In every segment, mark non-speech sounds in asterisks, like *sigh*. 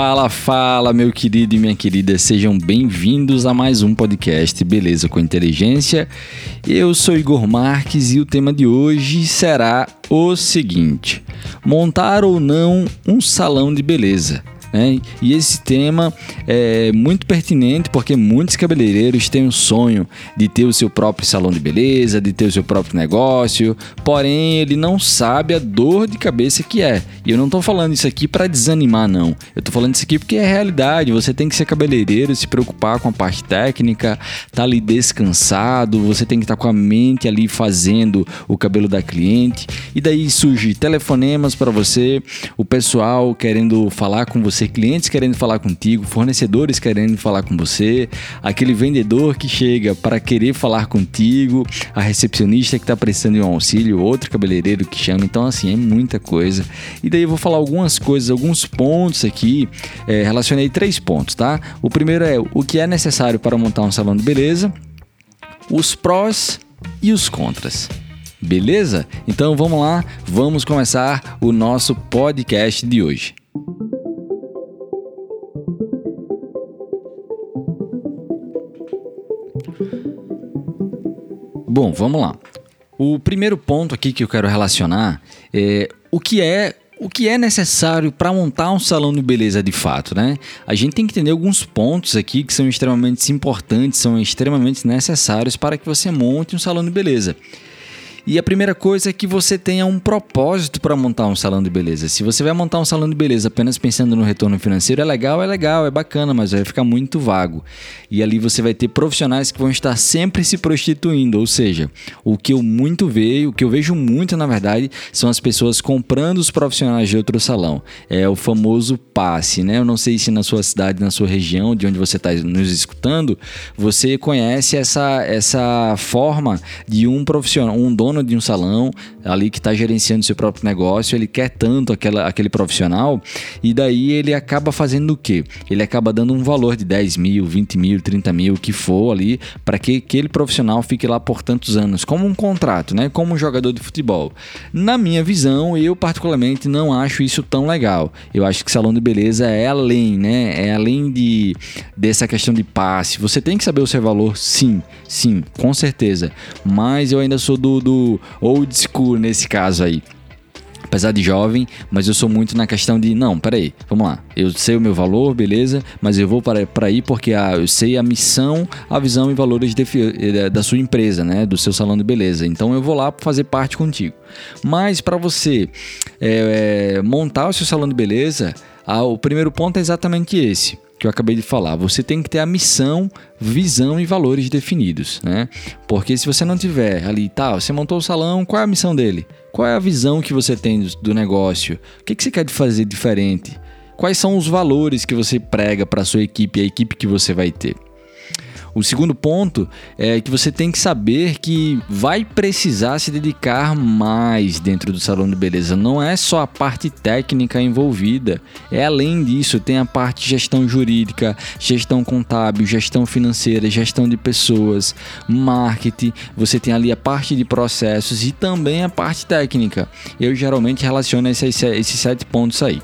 Fala, fala, meu querido e minha querida, sejam bem-vindos a mais um podcast Beleza com Inteligência. Eu sou Igor Marques e o tema de hoje será o seguinte: montar ou não um salão de beleza. Né? E esse tema é muito pertinente porque muitos cabeleireiros têm o sonho de ter o seu próprio salão de beleza, de ter o seu próprio negócio, porém ele não sabe a dor de cabeça que é. E eu não estou falando isso aqui para desanimar, não. Eu estou falando isso aqui porque é realidade. Você tem que ser cabeleireiro, se preocupar com a parte técnica, tá ali descansado, você tem que estar tá com a mente ali fazendo o cabelo da cliente. E daí surge telefonemas para você, o pessoal querendo falar com você você, clientes querendo falar contigo, fornecedores querendo falar com você, aquele vendedor que chega para querer falar contigo, a recepcionista que está precisando de um auxílio, outro cabeleireiro que chama. Então, assim, é muita coisa. E daí eu vou falar algumas coisas, alguns pontos aqui. É, relacionei três pontos, tá? O primeiro é o que é necessário para montar um salão de beleza, os prós e os contras. Beleza? Então vamos lá, vamos começar o nosso podcast de hoje. Bom, vamos lá. O primeiro ponto aqui que eu quero relacionar é o que é o que é necessário para montar um salão de beleza de fato, né? A gente tem que entender alguns pontos aqui que são extremamente importantes, são extremamente necessários para que você monte um salão de beleza. E a primeira coisa é que você tenha um propósito para montar um salão de beleza. Se você vai montar um salão de beleza apenas pensando no retorno financeiro, é legal, é legal, é bacana, mas vai ficar muito vago. E ali você vai ter profissionais que vão estar sempre se prostituindo, ou seja, o que eu muito vejo, o que eu vejo muito na verdade, são as pessoas comprando os profissionais de outro salão. É o famoso passe, né? Eu não sei se na sua cidade, na sua região, de onde você está nos escutando, você conhece essa essa forma de um profissional, um dono dono de um salão ali que está gerenciando seu próprio negócio, ele quer tanto aquela, aquele profissional e daí ele acaba fazendo o quê? Ele acaba dando um valor de 10 mil, 20 mil, 30 mil, que for ali, para que aquele profissional fique lá por tantos anos, como um contrato, né? Como um jogador de futebol. Na minha visão, eu particularmente não acho isso tão legal. Eu acho que salão de beleza é além, né? É além de dessa questão de passe. Você tem que saber o seu valor, sim, sim, com certeza. Mas eu ainda sou do, do old school nesse caso aí. Apesar de jovem, mas eu sou muito na questão de, não, peraí, vamos lá. Eu sei o meu valor, beleza, mas eu vou para, para aí porque ah, eu sei a missão, a visão e valores de, eh, da sua empresa, né? Do seu salão de beleza. Então eu vou lá fazer parte contigo. Mas para você é, é, montar o seu salão de beleza, ah, o primeiro ponto é exatamente esse que eu acabei de falar. Você tem que ter a missão, visão e valores definidos, né? Porque se você não tiver ali, tá, você montou o salão, qual é a missão dele? Qual é a visão que você tem do negócio? O que, que você quer fazer diferente? Quais são os valores que você prega para sua equipe, a equipe que você vai ter? O segundo ponto é que você tem que saber que vai precisar se dedicar mais dentro do salão de beleza. Não é só a parte técnica envolvida, é além disso, tem a parte de gestão jurídica, gestão contábil, gestão financeira, gestão de pessoas, marketing. Você tem ali a parte de processos e também a parte técnica. Eu geralmente relaciono esses, esses sete pontos aí.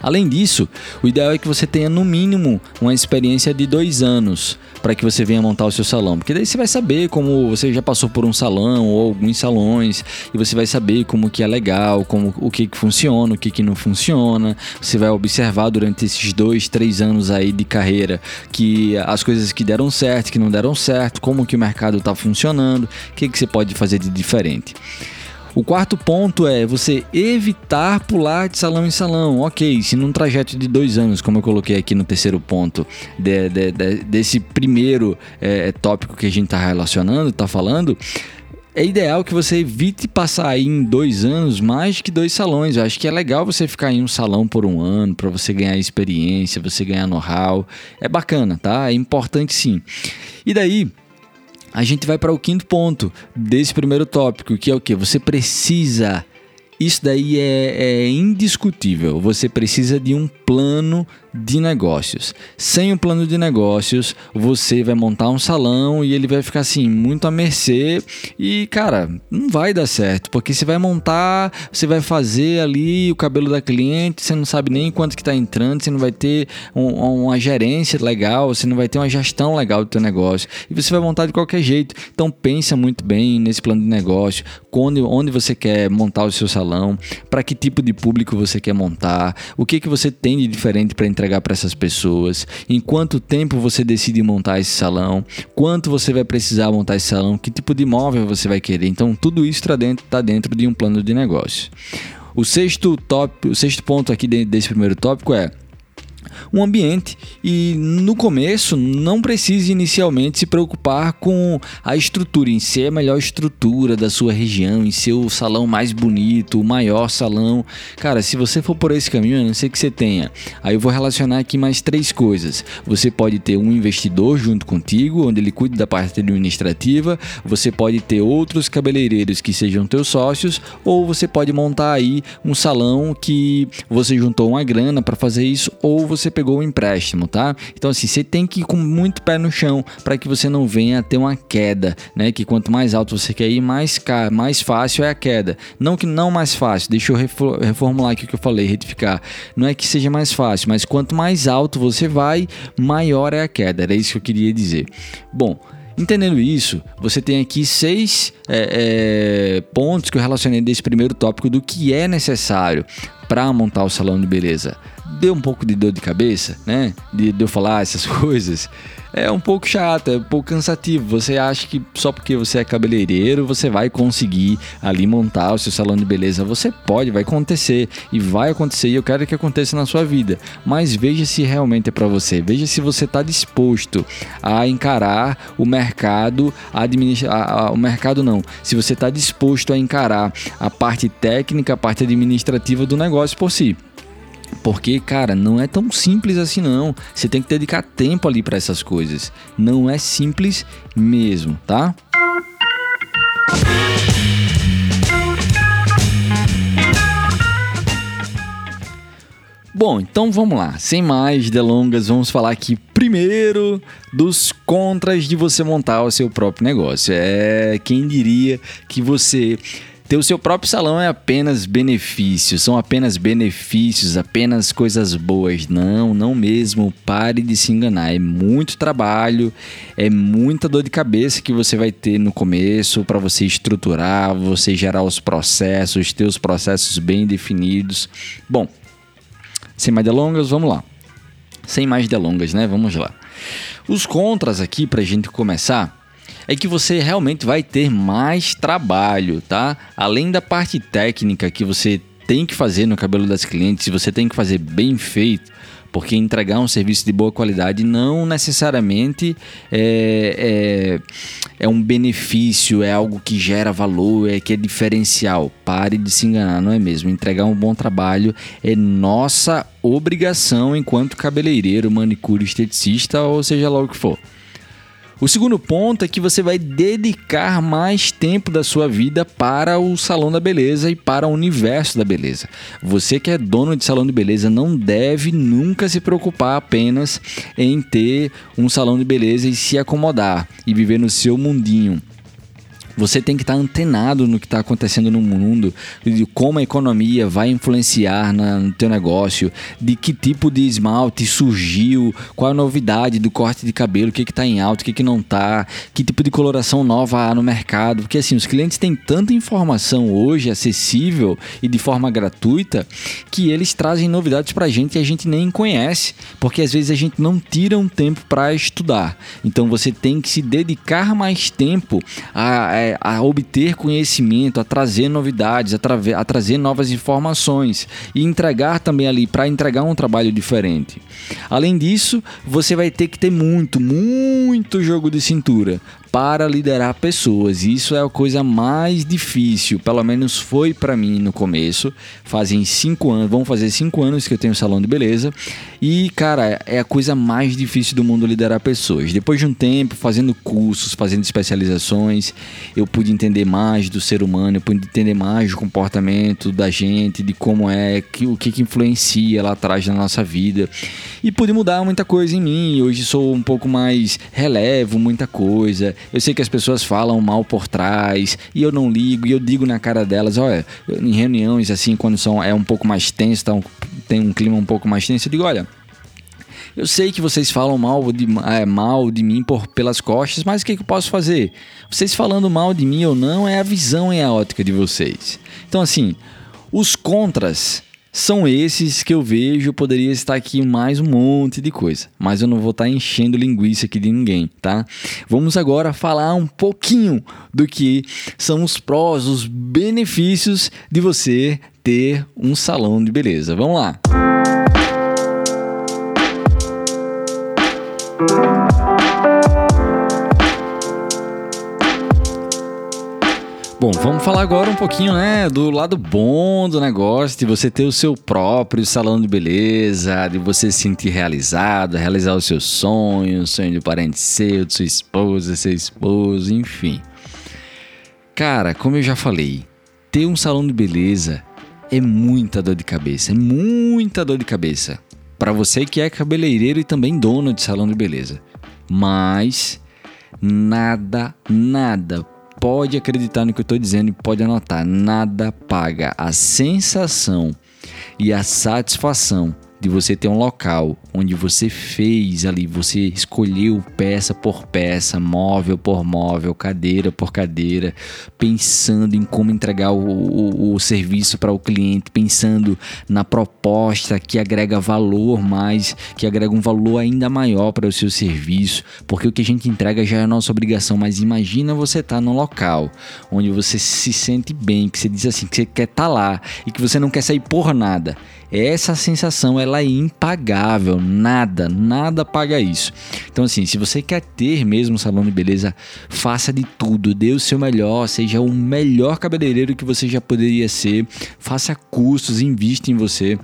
Além disso, o ideal é que você tenha no mínimo uma experiência de dois anos para que você venha montar o seu salão, porque daí você vai saber como você já passou por um salão ou alguns salões e você vai saber como que é legal, como o que, que funciona, o que, que não funciona. Você vai observar durante esses dois, três anos aí de carreira que as coisas que deram certo, que não deram certo, como que o mercado está funcionando, o que, que você pode fazer de diferente. O quarto ponto é você evitar pular de salão em salão. Ok, se num trajeto de dois anos, como eu coloquei aqui no terceiro ponto, de, de, de, desse primeiro é, tópico que a gente está relacionando, está falando, é ideal que você evite passar aí em dois anos mais que dois salões. Eu acho que é legal você ficar em um salão por um ano para você ganhar experiência, você ganhar know-how. É bacana, tá? É importante sim. E daí, a gente vai para o quinto ponto desse primeiro tópico, que é o que? Você precisa. Isso daí é, é indiscutível. Você precisa de um plano de negócios. Sem o plano de negócios, você vai montar um salão e ele vai ficar assim, muito à mercê e, cara, não vai dar certo, porque você vai montar, você vai fazer ali o cabelo da cliente, você não sabe nem quanto que tá entrando, você não vai ter um, uma gerência legal, você não vai ter uma gestão legal do teu negócio e você vai montar de qualquer jeito. Então pensa muito bem nesse plano de negócio, onde, onde você quer montar o seu salão, para que tipo de público você quer montar, o que que você tem de diferente para entregar para essas pessoas, em quanto tempo você decide montar esse salão, quanto você vai precisar montar esse salão, que tipo de imóvel você vai querer. Então tudo isso está dentro, tá dentro de um plano de negócio. O sexto, top, o sexto ponto aqui desse primeiro tópico é um ambiente e no começo não precise inicialmente se preocupar com a estrutura em si, a melhor estrutura da sua região, em ser o salão mais bonito, o maior salão. Cara, se você for por esse caminho, a não ser que você tenha. Aí eu vou relacionar aqui mais três coisas. Você pode ter um investidor junto contigo, onde ele cuide da parte administrativa, você pode ter outros cabeleireiros que sejam teus sócios, ou você pode montar aí um salão que você juntou uma grana para fazer isso, ou você você pegou o empréstimo, tá? Então assim, você tem que ir com muito pé no chão para que você não venha a ter uma queda, né? Que quanto mais alto você quer ir, mais caro, mais fácil é a queda. Não que não mais fácil, deixa eu reformular aqui o que eu falei, retificar. Não é que seja mais fácil, mas quanto mais alto você vai, maior é a queda. Era isso que eu queria dizer. Bom, Entendendo isso, você tem aqui seis é, é, pontos que eu relacionei desse primeiro tópico do que é necessário para montar o salão de beleza deu um pouco de dor de cabeça, né? De, de eu falar essas *laughs* coisas. É um pouco chato, é um pouco cansativo. Você acha que só porque você é cabeleireiro você vai conseguir ali montar o seu salão de beleza. Você pode, vai acontecer e vai acontecer e eu quero que aconteça na sua vida. Mas veja se realmente é para você. Veja se você está disposto a encarar o mercado, administrar o mercado não. Se você está disposto a encarar a parte técnica, a parte administrativa do negócio por si. Porque, cara, não é tão simples assim não. Você tem que dedicar tempo ali para essas coisas. Não é simples mesmo, tá? Bom, então vamos lá. Sem mais delongas, vamos falar aqui primeiro dos contras de você montar o seu próprio negócio. É quem diria que você ter o seu próprio salão é apenas benefícios, são apenas benefícios, apenas coisas boas. Não, não mesmo. Pare de se enganar. É muito trabalho, é muita dor de cabeça que você vai ter no começo para você estruturar, você gerar os processos, ter os processos bem definidos. Bom, sem mais delongas, vamos lá. Sem mais delongas, né? Vamos lá. Os contras aqui para a gente começar é que você realmente vai ter mais trabalho, tá? Além da parte técnica que você tem que fazer no cabelo das clientes, você tem que fazer bem feito, porque entregar um serviço de boa qualidade não necessariamente é, é, é, um benefício, é algo que gera valor, é que é diferencial. Pare de se enganar, não é mesmo? Entregar um bom trabalho é nossa obrigação enquanto cabeleireiro, manicure, esteticista ou seja lá o que for. O segundo ponto é que você vai dedicar mais tempo da sua vida para o salão da beleza e para o universo da beleza. Você que é dono de salão de beleza não deve nunca se preocupar apenas em ter um salão de beleza e se acomodar e viver no seu mundinho. Você tem que estar antenado no que está acontecendo no mundo, de como a economia vai influenciar na, no teu negócio, de que tipo de esmalte surgiu, qual a novidade do corte de cabelo, o que está em alta, o que, que não está, que tipo de coloração nova há no mercado. Porque assim, os clientes têm tanta informação hoje acessível e de forma gratuita que eles trazem novidades para a gente e a gente nem conhece, porque às vezes a gente não tira um tempo para estudar. Então você tem que se dedicar mais tempo a, a a obter conhecimento, a trazer novidades, a, a trazer novas informações e entregar também ali para entregar um trabalho diferente. Além disso, você vai ter que ter muito, muito jogo de cintura para liderar pessoas. Isso é a coisa mais difícil, pelo menos foi para mim no começo. Fazem cinco anos, vão fazer cinco anos que eu tenho salão de beleza e cara é a coisa mais difícil do mundo liderar pessoas. Depois de um tempo fazendo cursos, fazendo especializações, eu pude entender mais do ser humano, eu pude entender mais do comportamento da gente, de como é, que, o que, que influencia lá atrás na nossa vida. E pude mudar muita coisa em mim. Hoje sou um pouco mais relevo muita coisa. Eu sei que as pessoas falam mal por trás e eu não ligo e eu digo na cara delas, olha, em reuniões assim, quando são, é um pouco mais tenso, tá um, tem um clima um pouco mais tenso, eu digo, olha, eu sei que vocês falam mal de, é, mal de mim por, pelas costas, mas o que, que eu posso fazer? Vocês falando mal de mim ou não é a visão e a ótica de vocês. Então, assim, os contras são esses que eu vejo. Poderia estar aqui mais um monte de coisa, mas eu não vou estar enchendo linguiça aqui de ninguém, tá? Vamos agora falar um pouquinho do que são os prós, os benefícios de você ter um salão de beleza. Vamos lá. Bom, vamos falar agora um pouquinho, né, do lado bom do negócio, de você ter o seu próprio salão de beleza, de você se sentir realizado, realizar os seus sonhos, sonho de parente seu, de sua esposa, seu esposo, enfim. Cara, como eu já falei, ter um salão de beleza é muita dor de cabeça, é muita dor de cabeça para você que é cabeleireiro e também dono de salão de beleza. Mas nada, nada pode acreditar no que eu estou dizendo e pode anotar: nada paga a sensação e a satisfação de você ter um local onde você fez ali, você escolheu peça por peça, móvel por móvel, cadeira por cadeira, pensando em como entregar o, o, o serviço para o cliente, pensando na proposta que agrega valor mais, que agrega um valor ainda maior para o seu serviço, porque o que a gente entrega já é nossa obrigação, mas imagina você estar tá num local onde você se sente bem, que você diz assim, que você quer estar tá lá e que você não quer sair por nada. Essa sensação ela é impagável, nada, nada paga isso. Então assim, se você quer ter mesmo um salão de beleza, faça de tudo, dê o seu melhor, seja o melhor cabeleireiro que você já poderia ser, faça cursos, invista em você,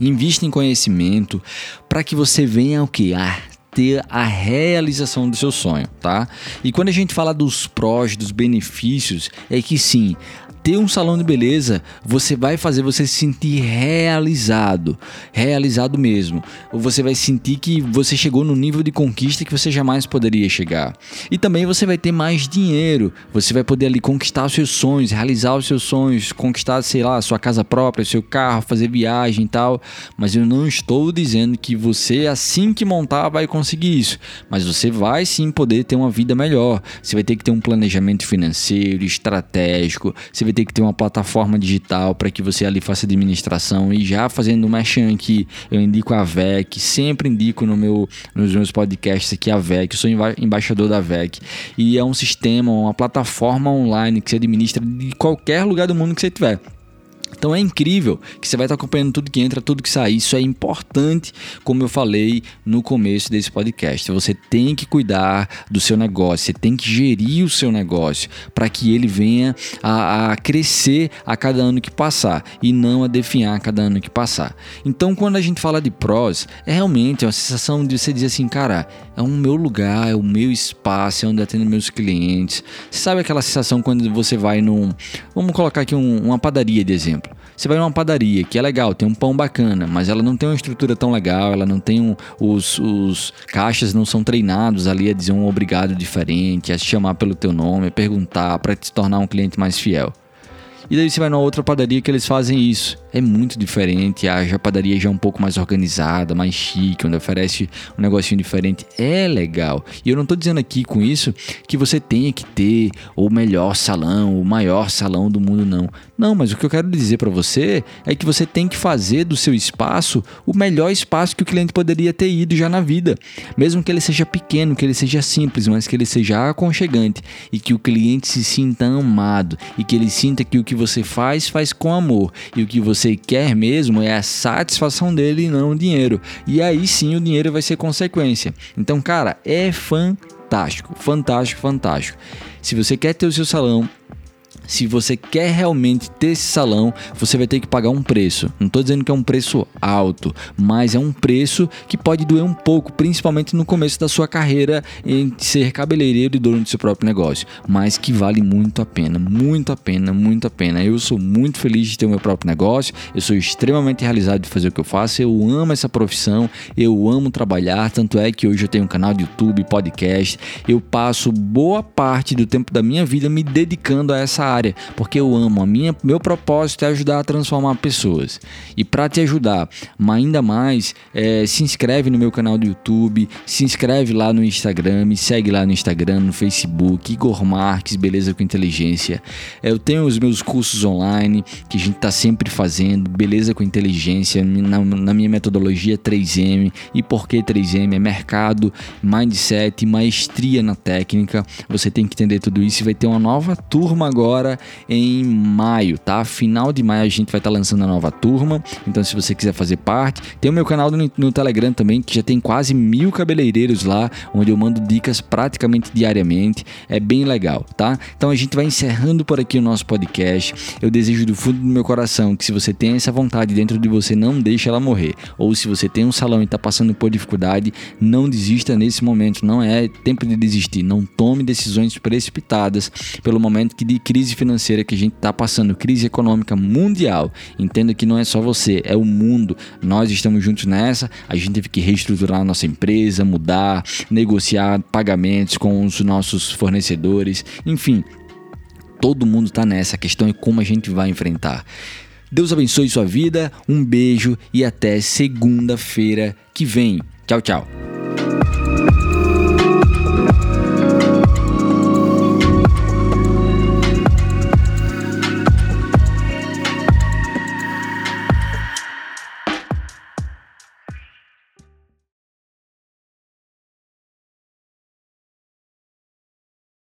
invista em conhecimento para que você venha o que? Ah, ter a realização do seu sonho, tá? E quando a gente fala dos prós, dos benefícios, é que sim, ter um salão de beleza, você vai fazer você se sentir realizado, realizado mesmo. Você vai sentir que você chegou no nível de conquista que você jamais poderia chegar. E também você vai ter mais dinheiro, você vai poder ali conquistar os seus sonhos, realizar os seus sonhos, conquistar, sei lá, sua casa própria, seu carro, fazer viagem e tal. Mas eu não estou dizendo que você assim que montar vai conseguir isso, mas você vai sim poder ter uma vida melhor. Você vai ter que ter um planejamento financeiro, estratégico, você vai ter que ter uma plataforma digital para que você ali faça administração. E já fazendo uma merchan aqui, eu indico a VEC, sempre indico no meu, nos meus podcasts aqui a VEC, eu sou emba embaixador da VEC. E é um sistema, uma plataforma online que você administra de qualquer lugar do mundo que você tiver. Então é incrível que você vai estar acompanhando tudo que entra, tudo que sai. Isso é importante, como eu falei no começo desse podcast. Você tem que cuidar do seu negócio, você tem que gerir o seu negócio para que ele venha a, a, crescer a cada ano que passar e não a definhar a cada ano que passar. Então, quando a gente fala de prós, é realmente uma sensação de você dizer assim, cara, é o meu lugar, é o meu espaço, é onde eu atendo meus clientes. Você sabe aquela sensação quando você vai num. Vamos colocar aqui um, uma padaria de exemplo. Você vai numa padaria que é legal, tem um pão bacana, mas ela não tem uma estrutura tão legal, ela não tem um, os, os caixas não são treinados ali a dizer um obrigado diferente, a chamar pelo teu nome, a perguntar para te tornar um cliente mais fiel. E daí você vai numa outra padaria que eles fazem isso é muito diferente. A padaria já é um pouco mais organizada, mais chique, onde oferece um negocinho diferente. É legal. E eu não estou dizendo aqui com isso que você tenha que ter o melhor salão, o maior salão do mundo, não. Não, mas o que eu quero dizer para você é que você tem que fazer do seu espaço o melhor espaço que o cliente poderia ter ido já na vida. Mesmo que ele seja pequeno, que ele seja simples, mas que ele seja aconchegante e que o cliente se sinta amado e que ele sinta que o que você faz, faz com amor e o que você quer mesmo é a satisfação dele e não o dinheiro. E aí sim o dinheiro vai ser consequência. Então, cara, é fantástico, fantástico, fantástico. Se você quer ter o seu salão, se você quer realmente ter esse salão, você vai ter que pagar um preço. Não estou dizendo que é um preço alto, mas é um preço que pode doer um pouco, principalmente no começo da sua carreira em ser cabeleireiro e dono do seu próprio negócio, mas que vale muito a pena, muito a pena, muito a pena. Eu sou muito feliz de ter o meu próprio negócio, eu sou extremamente realizado de fazer o que eu faço, eu amo essa profissão, eu amo trabalhar, tanto é que hoje eu tenho um canal de YouTube, podcast, eu passo boa parte do tempo da minha vida me dedicando a essa área área, porque eu amo. A minha, meu propósito é ajudar a transformar pessoas. E para te ajudar, ainda mais, é, se inscreve no meu canal do YouTube, se inscreve lá no Instagram, me segue lá no Instagram, no Facebook, Igor Marques, Beleza com Inteligência. É, eu tenho os meus cursos online que a gente está sempre fazendo, Beleza com Inteligência, na, na minha metodologia 3M. E por que 3M? É mercado, mindset, maestria na técnica. Você tem que entender tudo isso e vai ter uma nova turma agora agora em maio, tá? Final de maio a gente vai estar tá lançando a nova turma. Então, se você quiser fazer parte, tem o meu canal no, no Telegram também, que já tem quase mil cabeleireiros lá, onde eu mando dicas praticamente diariamente. É bem legal, tá? Então a gente vai encerrando por aqui o nosso podcast. Eu desejo do fundo do meu coração que se você tem essa vontade dentro de você, não deixe ela morrer. Ou se você tem um salão e está passando por dificuldade, não desista nesse momento. Não é tempo de desistir. Não tome decisões precipitadas pelo momento que de crise financeira que a gente está passando, crise econômica mundial. Entenda que não é só você, é o mundo. Nós estamos juntos nessa. A gente teve que reestruturar a nossa empresa, mudar, negociar pagamentos com os nossos fornecedores, enfim. Todo mundo está nessa. A questão é como a gente vai enfrentar. Deus abençoe sua vida, um beijo e até segunda-feira que vem. Tchau, tchau.